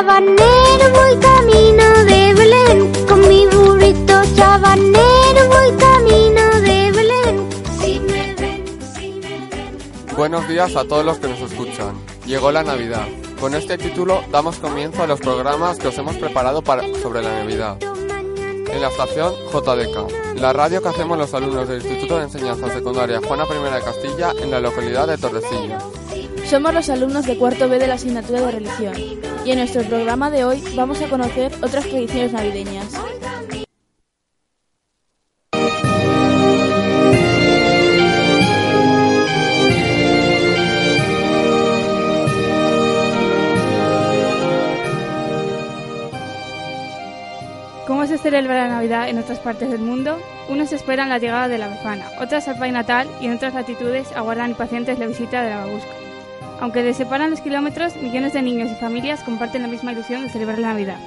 sabanero voy camino de Belén. Con mi burrito sabanero voy camino de Belén. Si me ven, si me ven. Buenos días a todos los que nos escuchan. Llegó la Navidad. Con este título damos comienzo a los programas que os hemos preparado para, sobre la Navidad. En la estación JDK, la radio que hacemos los alumnos del Instituto de Enseñanza Secundaria Juana I de Castilla en la localidad de Torrecilla. Somos los alumnos de cuarto B de la asignatura de religión y en nuestro programa de hoy vamos a conocer otras tradiciones navideñas. ¿Cómo se celebra la Navidad en otras partes del mundo? Unos esperan la llegada de la befana, otras al Pai Natal y en otras latitudes aguardan impacientes la visita de la babusca. Aunque les separan los kilómetros, millones de niños y familias comparten la misma ilusión de celebrar la Navidad.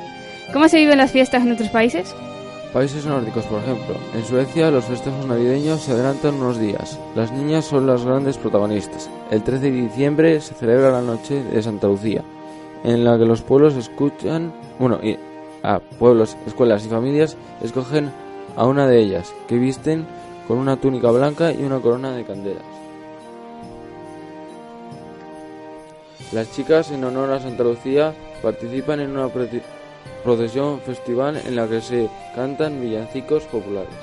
¿Cómo se viven las fiestas en otros países? Países nórdicos, por ejemplo. En Suecia los festejos navideños se adelantan unos días. Las niñas son las grandes protagonistas. El 13 de diciembre se celebra la noche de Santa Lucía, en la que los pueblos escuchan, bueno, y, a pueblos, escuelas y familias escogen a una de ellas, que visten con una túnica blanca y una corona de candelas. Las chicas, en honor a Santa Lucía, participan en una proce- procesión festival en la que se cantan villancicos populares.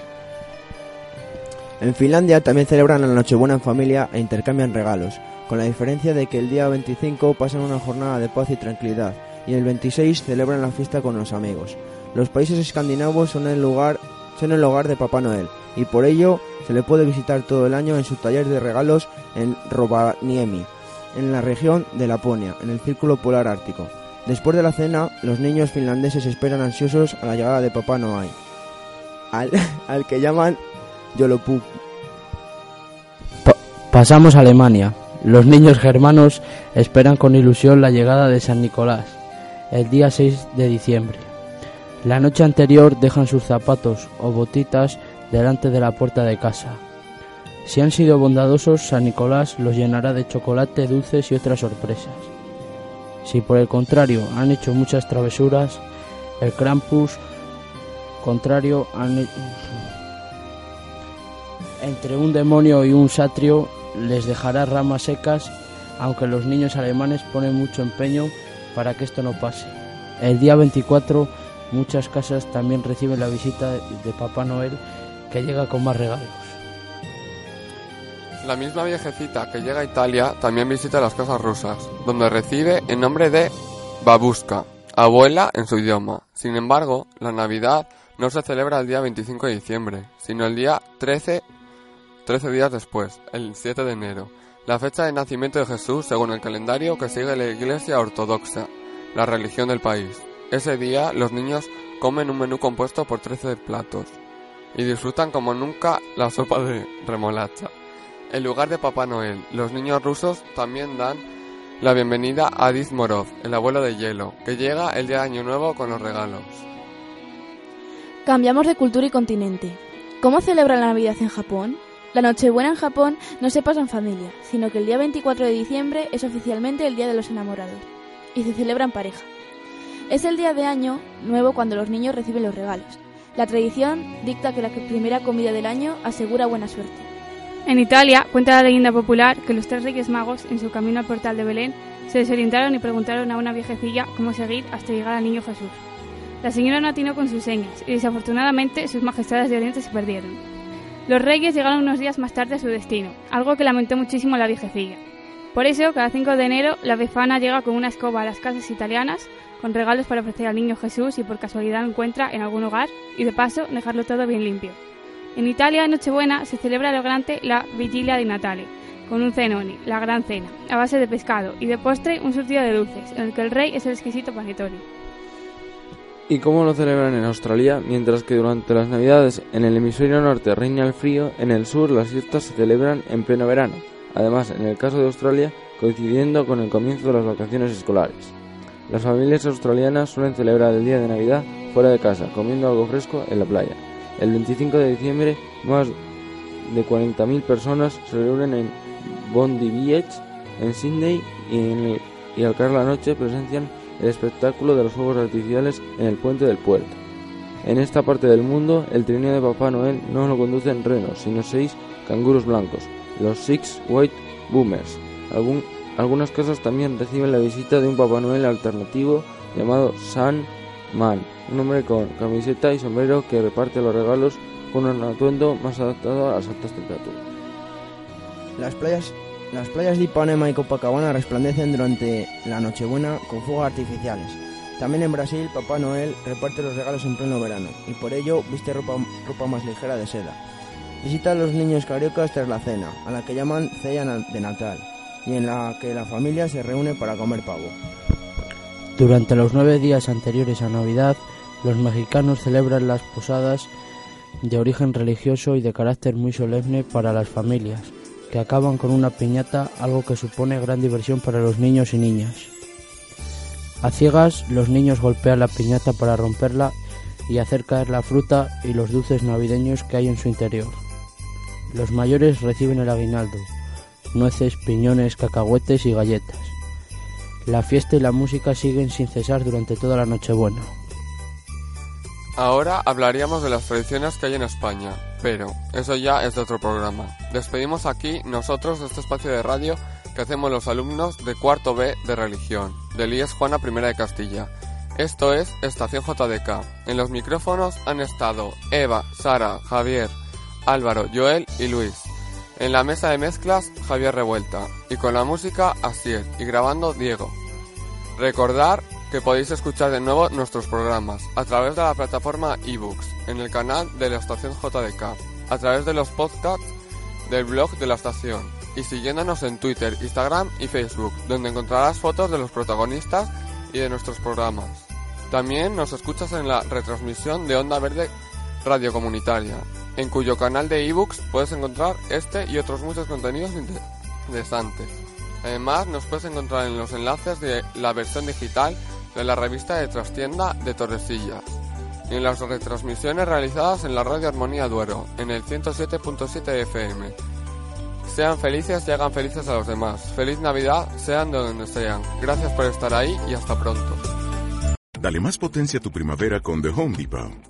En Finlandia también celebran la Nochebuena en familia e intercambian regalos, con la diferencia de que el día 25 pasan una jornada de paz y tranquilidad y el 26 celebran la fiesta con los amigos. Los países escandinavos son el lugar son el hogar de Papá Noel y por ello se le puede visitar todo el año en su taller de regalos en Rovaniemi, en la región de Laponia, en el Círculo Polar Ártico. Después de la cena, los niños finlandeses esperan ansiosos a la llegada de Papá Noel, al, al que llaman Yolopuk. Pa- pasamos a Alemania. Los niños germanos esperan con ilusión la llegada de San Nicolás, el día 6 de diciembre. La noche anterior dejan sus zapatos o botitas delante de la puerta de casa. Si han sido bondadosos, San Nicolás los llenará de chocolate, dulces y otras sorpresas. Si por el contrario han hecho muchas travesuras, el Krampus contrario han entre un demonio y un satrio les dejará ramas secas, aunque los niños alemanes ponen mucho empeño para que esto no pase. El día 24 muchas casas también reciben la visita de Papá Noel que llega con más regalos. La misma viejecita que llega a Italia también visita las casas rusas, donde recibe el nombre de babushka, abuela en su idioma. Sin embargo, la Navidad no se celebra el día 25 de diciembre, sino el día 13, 13 días después, el 7 de enero, la fecha de nacimiento de Jesús según el calendario que sigue la Iglesia Ortodoxa, la religión del país. Ese día los niños comen un menú compuesto por 13 platos y disfrutan como nunca la sopa de remolacha. En lugar de Papá Noel, los niños rusos también dan la bienvenida a Dizmorov, el abuelo de hielo, que llega el día de Año Nuevo con los regalos. Cambiamos de cultura y continente. ¿Cómo celebran la Navidad en Japón? La Nochebuena en Japón no se pasa en familia, sino que el día 24 de diciembre es oficialmente el Día de los Enamorados y se celebra en pareja. Es el día de año nuevo cuando los niños reciben los regalos. La tradición dicta que la primera comida del año asegura buena suerte. En Italia cuenta la leyenda popular que los tres reyes magos, en su camino al portal de Belén, se desorientaron y preguntaron a una viejecilla cómo seguir hasta llegar al niño Jesús. La señora no atinó con sus señas y desafortunadamente sus majestades de Oriente se perdieron. Los reyes llegaron unos días más tarde a su destino, algo que lamentó muchísimo la viejecilla. Por eso, cada 5 de enero, la befana llega con una escoba a las casas italianas con regalos para ofrecer al niño Jesús y por casualidad lo encuentra en algún hogar y de paso dejarlo todo bien limpio. En Italia, en Nochebuena, se celebra lo grande la Vigilia di Natale, con un cenone, la gran cena, a base de pescado, y de postre un surtido de dulces, en el que el rey es el exquisito panetone. ¿Y cómo lo celebran en Australia? Mientras que durante las Navidades en el hemisferio norte reina el frío, en el sur las fiestas se celebran en pleno verano. Además, en el caso de Australia, coincidiendo con el comienzo de las vacaciones escolares. Las familias australianas suelen celebrar el día de Navidad fuera de casa, comiendo algo fresco en la playa. El 25 de diciembre, más de 40.000 personas se reúnen en Bondi Beach, en Sydney, y, al caer la noche presencian el espectáculo de los fuegos artificiales en el puente del puerto. En esta parte del mundo, el trineo de Papá Noel no lo conducen renos, sino seis canguros blancos, los Six White Boomers. Algunas casas también reciben la visita de un Papá Noel alternativo llamado San Man, un hombre con camiseta y sombrero que reparte los regalos con un atuendo más adaptado a las altas temperaturas. Las playas, las playas de Ipanema y Copacabana resplandecen durante la Nochebuena con fuegos artificiales. También en Brasil, Papá Noel reparte los regalos en pleno verano y por ello viste ropa, ropa más ligera de seda. Visita a los niños cariocas tras la cena, a la que llaman cena na- de Natal, y en la que la familia se reúne para comer pavo. Durante los nueve días anteriores a Navidad, los mexicanos celebran las posadas de origen religioso y de carácter muy solemne para las familias, que acaban con una piñata, algo que supone gran diversión para los niños y niñas. A ciegas, los niños golpean la piñata para romperla y hacer caer la fruta y los dulces navideños que hay en su interior. Los mayores reciben el aguinaldo, nueces, piñones, cacahuetes y galletas. La fiesta y la música siguen sin cesar durante toda la Nochebuena. Ahora hablaríamos de las tradiciones que hay en España, pero eso ya es de otro programa. Despedimos aquí nosotros este espacio de radio que hacemos los alumnos de cuarto B de religión, del IES Juana I de Castilla. Esto es Estación JDK. En los micrófonos han estado Eva, Sara, Javier, Álvaro, Joel y Luis. En la mesa de mezclas, Javier Revuelta. Y con la música, Asier. Y grabando, Diego. Recordar que podéis escuchar de nuevo nuestros programas a través de la plataforma ebooks, en el canal de la estación JDK, a través de los podcasts del blog de la estación y siguiéndonos en Twitter, Instagram y Facebook, donde encontrarás fotos de los protagonistas y de nuestros programas. También nos escuchas en la retransmisión de Onda Verde Radio Comunitaria, en cuyo canal de ebooks puedes encontrar este y otros muchos contenidos inter- interesantes. Además, nos puedes encontrar en los enlaces de la versión digital de la revista de Trastienda de Torresillas y en las retransmisiones realizadas en la Radio Armonía Duero, en el 107.7 FM. Sean felices y hagan felices a los demás. Feliz Navidad, sean de donde sean. Gracias por estar ahí y hasta pronto. Dale más potencia a tu primavera con The Home Depot.